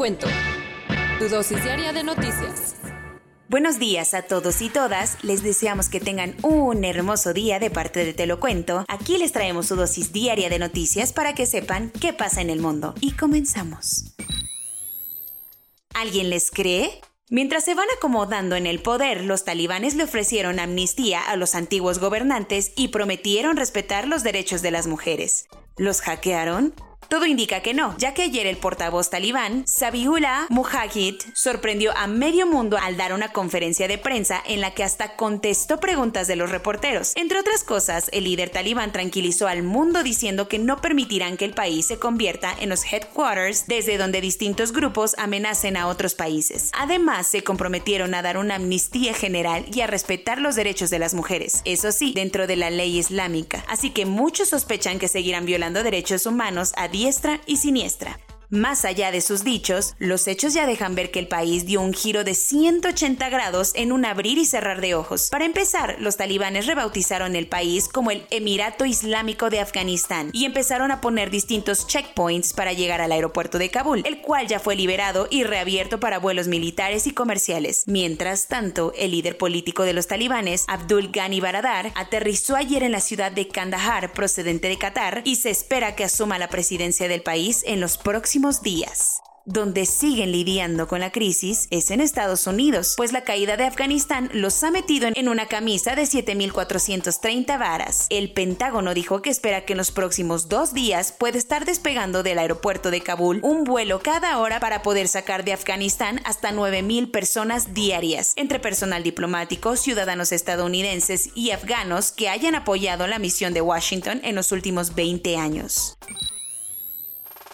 Cuento. Tu dosis diaria de noticias. Buenos días a todos y todas, les deseamos que tengan un hermoso día de parte de Te lo cuento. Aquí les traemos su dosis diaria de noticias para que sepan qué pasa en el mundo. Y comenzamos. ¿Alguien les cree? Mientras se van acomodando en el poder, los talibanes le ofrecieron amnistía a los antiguos gobernantes y prometieron respetar los derechos de las mujeres. ¿Los hackearon? Todo indica que no, ya que ayer el portavoz talibán, Sabiullah Mujahid, sorprendió a medio mundo al dar una conferencia de prensa en la que hasta contestó preguntas de los reporteros. Entre otras cosas, el líder talibán tranquilizó al mundo diciendo que no permitirán que el país se convierta en los headquarters desde donde distintos grupos amenacen a otros países. Además, se comprometieron a dar una amnistía general y a respetar los derechos de las mujeres, eso sí, dentro de la ley islámica. Así que muchos sospechan que seguirán violando derechos humanos a diestra y siniestra. Más allá de sus dichos, los hechos ya dejan ver que el país dio un giro de 180 grados en un abrir y cerrar de ojos. Para empezar, los talibanes rebautizaron el país como el Emirato Islámico de Afganistán y empezaron a poner distintos checkpoints para llegar al aeropuerto de Kabul, el cual ya fue liberado y reabierto para vuelos militares y comerciales. Mientras tanto, el líder político de los talibanes, Abdul Ghani Baradar, aterrizó ayer en la ciudad de Kandahar, procedente de Qatar, y se espera que asuma la presidencia del país en los próximos días. Donde siguen lidiando con la crisis es en Estados Unidos, pues la caída de Afganistán los ha metido en una camisa de 7.430 varas. El Pentágono dijo que espera que en los próximos dos días pueda estar despegando del aeropuerto de Kabul un vuelo cada hora para poder sacar de Afganistán hasta 9.000 personas diarias, entre personal diplomático, ciudadanos estadounidenses y afganos que hayan apoyado la misión de Washington en los últimos 20 años.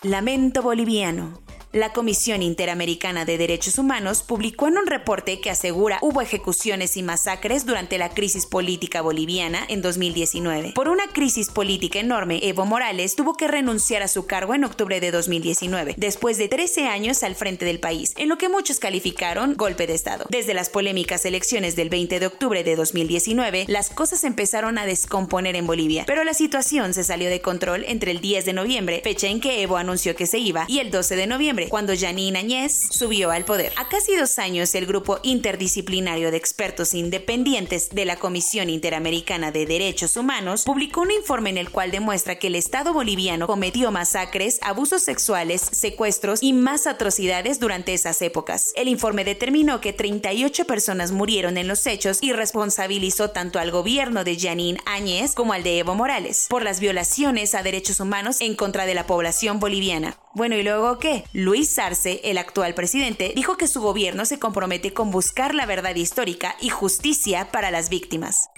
Lamento boliviano. La Comisión Interamericana de Derechos Humanos publicó en un reporte que asegura hubo ejecuciones y masacres durante la crisis política boliviana en 2019. Por una crisis política enorme, Evo Morales tuvo que renunciar a su cargo en octubre de 2019, después de 13 años al frente del país, en lo que muchos calificaron golpe de Estado. Desde las polémicas elecciones del 20 de octubre de 2019, las cosas empezaron a descomponer en Bolivia, pero la situación se salió de control entre el 10 de noviembre, fecha en que Evo anunció que se iba, y el 12 de noviembre, cuando Janine Añez subió al poder. A casi dos años, el grupo interdisciplinario de expertos independientes de la Comisión Interamericana de Derechos Humanos publicó un informe en el cual demuestra que el Estado boliviano cometió masacres, abusos sexuales, secuestros y más atrocidades durante esas épocas. El informe determinó que 38 personas murieron en los hechos y responsabilizó tanto al gobierno de Janine Áñez como al de Evo Morales por las violaciones a derechos humanos en contra de la población boliviana. Bueno, ¿y luego qué? Luis Arce, el actual presidente, dijo que su gobierno se compromete con buscar la verdad histórica y justicia para las víctimas.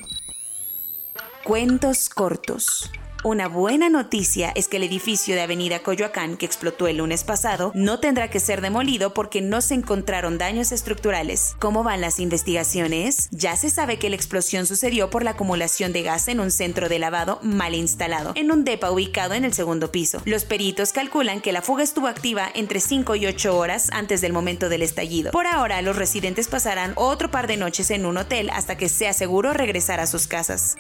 Cuentos cortos. Una buena noticia es que el edificio de Avenida Coyoacán que explotó el lunes pasado no tendrá que ser demolido porque no se encontraron daños estructurales. ¿Cómo van las investigaciones? Ya se sabe que la explosión sucedió por la acumulación de gas en un centro de lavado mal instalado, en un depa ubicado en el segundo piso. Los peritos calculan que la fuga estuvo activa entre 5 y 8 horas antes del momento del estallido. Por ahora, los residentes pasarán otro par de noches en un hotel hasta que sea seguro regresar a sus casas.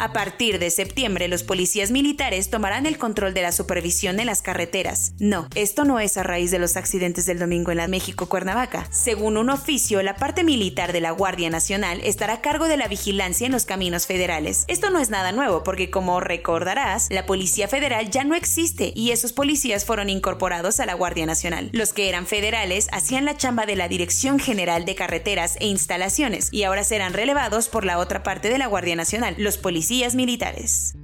A partir de septiembre, los policías militares tomarán el control de la supervisión en las carreteras. No, esto no es a raíz de los accidentes del domingo en la México Cuernavaca. Según un oficio, la parte militar de la Guardia Nacional estará a cargo de la vigilancia en los caminos federales. Esto no es nada nuevo porque, como recordarás, la Policía Federal ya no existe y esos policías fueron incorporados a la Guardia Nacional. Los que eran federales hacían la chamba de la Dirección General de Carreteras e Instalaciones y ahora serán relevados por la otra parte de la Guardia Nacional, los militares.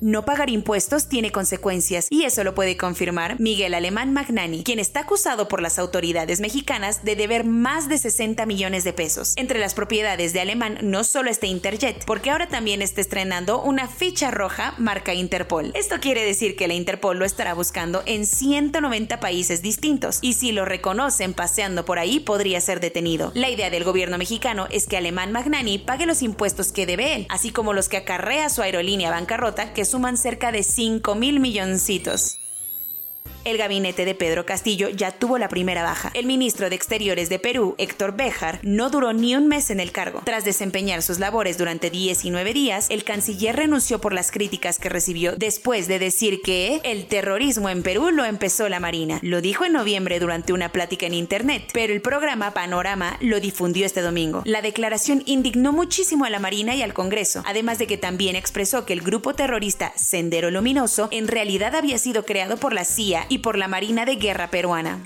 No pagar impuestos tiene consecuencias y eso lo puede confirmar Miguel Alemán Magnani, quien está acusado por las autoridades mexicanas de deber más de 60 millones de pesos. Entre las propiedades de Alemán no solo está Interjet, porque ahora también está estrenando una ficha roja marca Interpol. Esto quiere decir que la Interpol lo estará buscando en 190 países distintos y si lo reconocen paseando por ahí podría ser detenido. La idea del gobierno mexicano es que Alemán Magnani pague los impuestos que debe él, así como los que acarrea su aerolínea bancarrota que suman cerca de 5 mil milloncitos. El gabinete de Pedro Castillo ya tuvo la primera baja. El ministro de Exteriores de Perú, Héctor Béjar, no duró ni un mes en el cargo. Tras desempeñar sus labores durante 19 días, el canciller renunció por las críticas que recibió después de decir que el terrorismo en Perú lo empezó la Marina. Lo dijo en noviembre durante una plática en Internet, pero el programa Panorama lo difundió este domingo. La declaración indignó muchísimo a la Marina y al Congreso, además de que también expresó que el grupo terrorista Sendero Luminoso en realidad había sido creado por la CIA por la Marina de Guerra peruana.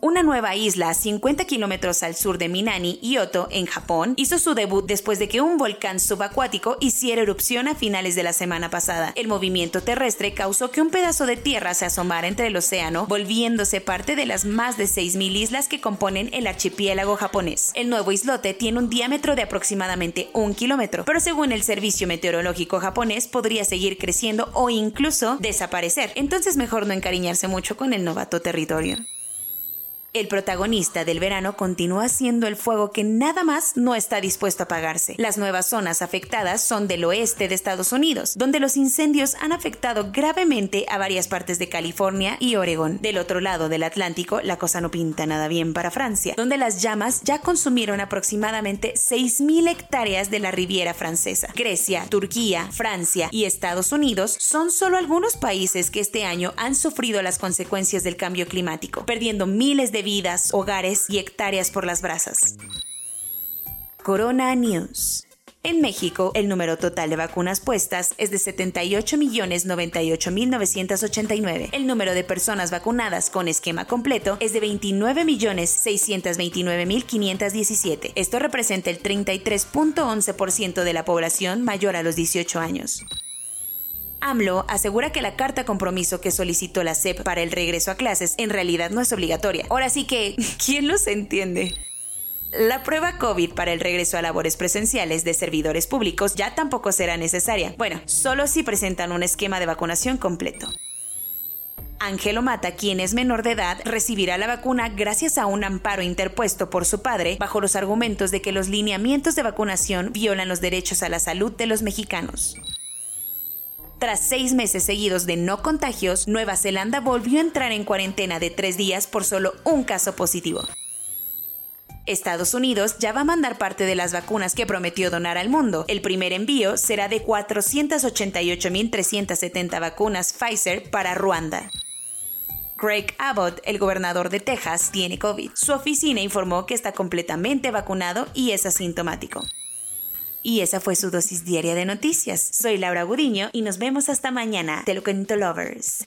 Una nueva isla a 50 kilómetros al sur de Minami, Ioto, en Japón, hizo su debut después de que un volcán subacuático hiciera erupción a finales de la semana pasada. El movimiento terrestre causó que un pedazo de tierra se asomara entre el océano, volviéndose parte de las más de 6.000 islas que componen el archipiélago japonés. El nuevo islote tiene un diámetro de aproximadamente un kilómetro, pero según el Servicio Meteorológico japonés podría seguir creciendo o incluso desaparecer. Entonces mejor no encariñarse mucho con el novato territorio. El protagonista del verano continúa siendo el fuego que nada más no está dispuesto a apagarse. Las nuevas zonas afectadas son del oeste de Estados Unidos, donde los incendios han afectado gravemente a varias partes de California y Oregón. Del otro lado del Atlántico, la cosa no pinta nada bien para Francia, donde las llamas ya consumieron aproximadamente 6.000 hectáreas de la Riviera Francesa. Grecia, Turquía, Francia y Estados Unidos son solo algunos países que este año han sufrido las consecuencias del cambio climático, perdiendo miles vidas, hogares y hectáreas por las brasas. Corona News. En México, el número total de vacunas puestas es de 78.098.989. El número de personas vacunadas con esquema completo es de 29.629.517. Esto representa el 33.11% de la población mayor a los 18 años. AMLO asegura que la carta compromiso que solicitó la SEP para el regreso a clases en realidad no es obligatoria. Ahora sí que, ¿quién los entiende? La prueba COVID para el regreso a labores presenciales de servidores públicos ya tampoco será necesaria. Bueno, solo si presentan un esquema de vacunación completo. Ángelo Mata, quien es menor de edad, recibirá la vacuna gracias a un amparo interpuesto por su padre bajo los argumentos de que los lineamientos de vacunación violan los derechos a la salud de los mexicanos. Tras seis meses seguidos de no contagios, Nueva Zelanda volvió a entrar en cuarentena de tres días por solo un caso positivo. Estados Unidos ya va a mandar parte de las vacunas que prometió donar al mundo. El primer envío será de 488.370 vacunas Pfizer para Ruanda. Greg Abbott, el gobernador de Texas, tiene COVID. Su oficina informó que está completamente vacunado y es asintomático. Y esa fue su dosis diaria de noticias. Soy Laura Gudiño y nos vemos hasta mañana. Te lo lovers.